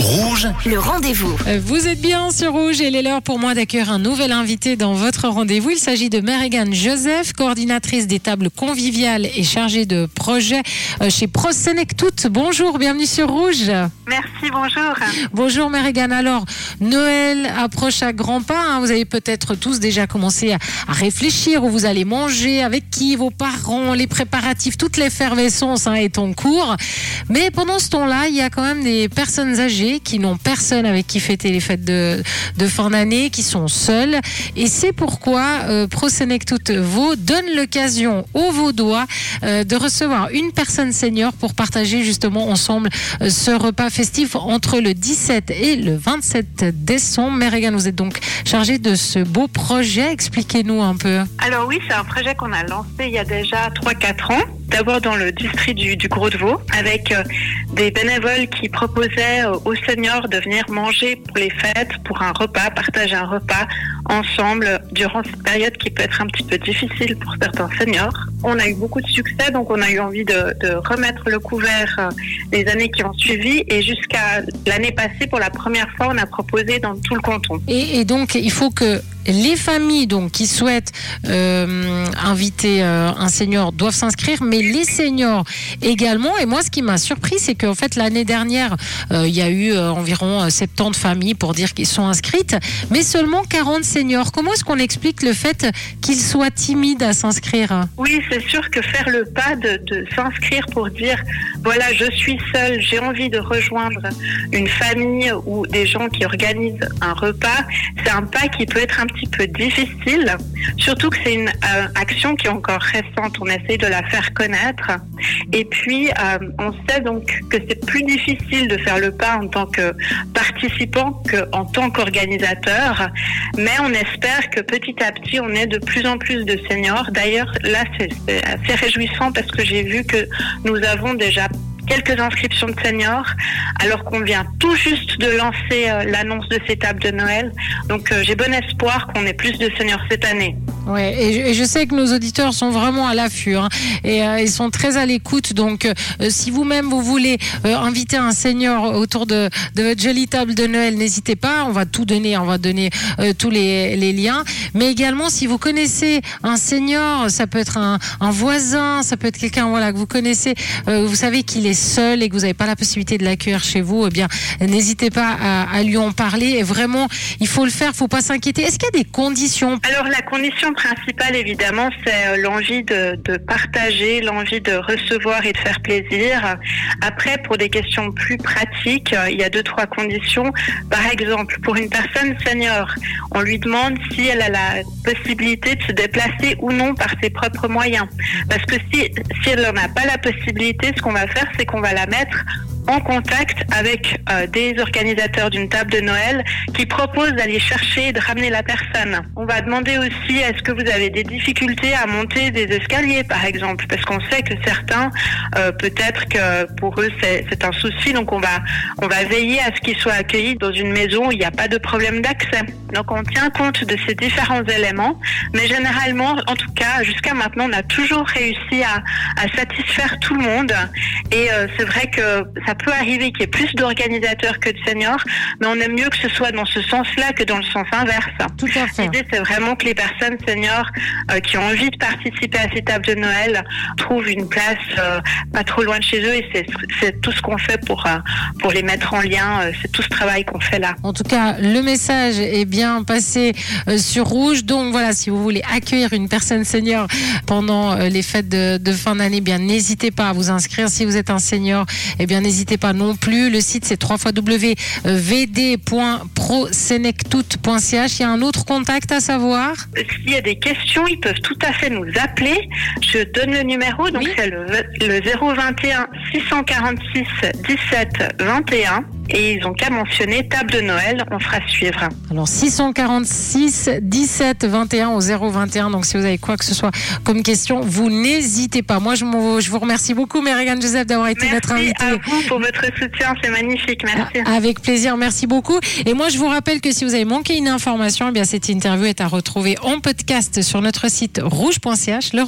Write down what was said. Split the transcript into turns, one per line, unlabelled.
Rouge,
Le rendez-vous.
Euh, Vous êtes bien sur Rouge et il est l'heure pour moi d'accueillir un nouvel invité dans votre rendez-vous. Il s'agit de Merrigan Joseph, coordinatrice des tables conviviales et chargée de projet euh, chez ProSenectout. Bonjour, bienvenue sur Rouge.
Merci, bonjour.
Bonjour Merrigan. Alors, Noël approche à grands pas. hein. Vous avez peut-être tous déjà commencé à, à réfléchir où vous allez manger, avec qui, vos parents, les préparatifs, toute l'effervescence hein, est en cours. Mais pendant ce temps-là, il y a quand même des personnes âgées qui n'ont personne avec qui fêter les fêtes de, fin d'année, qui sont seules. Et c'est pourquoi euh, ProSenectout Vaud donne l'occasion aux Vaudois euh, de recevoir une personne senior pour partager justement ensemble euh, ce repas festif entre le 17 et le 27 décembre. Merrigan, vous êtes donc chargé de ce beau projet. Expliquez-nous un peu.
Alors oui, c'est un projet qu'on a lancé il y a déjà 3-4 ans. D'abord dans le district du, Gros de Vaud, avec euh, des bénévoles qui proposaient euh, aux seniors de venir manger pour les fêtes, pour un repas, partager un repas ensemble durant cette période qui peut être un petit peu difficile pour certains seniors. On a eu beaucoup de succès, donc on a eu envie de, de remettre le couvert euh, les années qui ont suivi et jusqu'à l'année passée, pour la première fois, on a proposé dans tout le canton.
Et, et donc, il faut que les familles donc qui souhaitent euh, inviter euh, un senior doivent s'inscrire, mais les seniors également. Et moi, ce qui m'a surpris, c'est qu'en fait l'année dernière, euh, il y a eu euh, environ euh, 70 familles pour dire qu'ils sont inscrites, mais seulement 40 seniors. Comment est-ce qu'on explique le fait qu'ils soient timides à s'inscrire?
Oui, c'est sûr que faire le pas de, s'inscrire pour dire voilà, je suis seule, j'ai envie de rejoindre une famille ou des gens qui organisent un repas, c'est un pas qui peut être un petit peu difficile, surtout que c'est une euh, action qui est encore récente, on essaye de la faire connaître. Et puis, euh, on sait donc que c'est plus difficile de faire le pas en tant que participant qu'en tant qu'organisateur, mais on espère que petit à petit, on ait de plus en plus de seniors. D'ailleurs, là, c'est c'est assez réjouissant parce que j'ai vu que nous avons déjà quelques inscriptions de seniors, alors qu'on vient tout juste de lancer euh, l'annonce de ces tables de Noël. Donc euh, j'ai bon espoir qu'on ait plus de seniors cette année.
Ouais, et je, sais que nos auditeurs sont vraiment à l'affût hein, et euh, ils sont très à l'écoute. Donc, euh, si vous-même vous voulez euh, inviter un senior autour de, de votre jolie table de Noël, n'hésitez pas. On va tout donner, on va donner euh, tous les, les liens. Mais également, si vous connaissez un senior, ça peut être un, un voisin, ça peut être quelqu'un voilà que vous connaissez, euh, vous savez qu'il est seul et que vous n'avez pas la possibilité de l'accueillir chez vous, eh bien, n'hésitez pas à, à lui en parler. Et vraiment, il faut le faire, faut pas s'inquiéter. Est-ce qu'il y a des conditions
Alors la condition principale, évidemment, c'est euh, l'envie de, partager, l'envie de recevoir et de faire plaisir. Après, pour des questions plus pratiques, euh, il y a deux, trois conditions. Par exemple, pour une personne senior, on lui demande si elle a la possibilité de se déplacer ou non par ses propres moyens. Parce que si, si elle n'en a pas la possibilité, ce qu'on va faire, c'est qu'on va la mettre en contact avec euh, des organisateurs d'une table de Noël qui proposent d'aller chercher et de ramener la personne. On va demander aussi est-ce que vous avez des difficultés à monter des escaliers par exemple? Parce qu'on sait que certains euh, peut-être que pour eux c'est un souci donc on va on va veiller à ce qu'ils soient accueillis dans une maison où il n'y a pas de problème d'accès. Donc on tient compte de ces différents éléments mais généralement en tout cas jusqu'à maintenant on a toujours réussi à, à satisfaire tout le monde et euh, c'est vrai que ça peut arriver qu'il y ait plus d'organisateurs que de seniors, mais on aime mieux que ce soit dans ce sens-là que dans le sens inverse.
Tout à fait.
L'idée, c'est vraiment que les personnes seniors euh, qui ont envie de participer à ces tables de Noël trouvent une place euh, pas trop loin de chez eux et c'est- tout ce qu'on fait pour, euh, pour les mettre en lien. c'est tout ce travail qu'on fait là.
En tout cas, le message est bien passé sur Rouge. Donc voilà, si vous voulez accueillir une personne senior pendant les fêtes de, de fin d'année, eh bien n'hésitez pas à vous inscrire. Si vous êtes un senior, eh bien n'hésitez pas non plus. Le site c'est www.vd.prosenectout.ch. Il y a un autre contact à savoir?
S'il y a des questions, ils peuvent tout à fait nous appeler. Je donne le numéro, donc
Oui.
c'est le, le 021 646 17 21. Et ils ont qu'à mentionner table de Noël, on fera suivre.
Alors 646 17 21 au 021. Donc si vous avez quoi que ce soit comme question, vous n'hésitez pas. Moi je, je vous remercie beaucoup, Mérigan Joseph, d'avoir été notre
Merci
invité.
à vous pour votre soutien, c'est magnifique, merci.
Avec plaisir, merci beaucoup. Et moi, je vous rappelle que si vous avez manqué une information, eh bien cette interview est à retrouver en podcast sur notre site rouge.ch. Le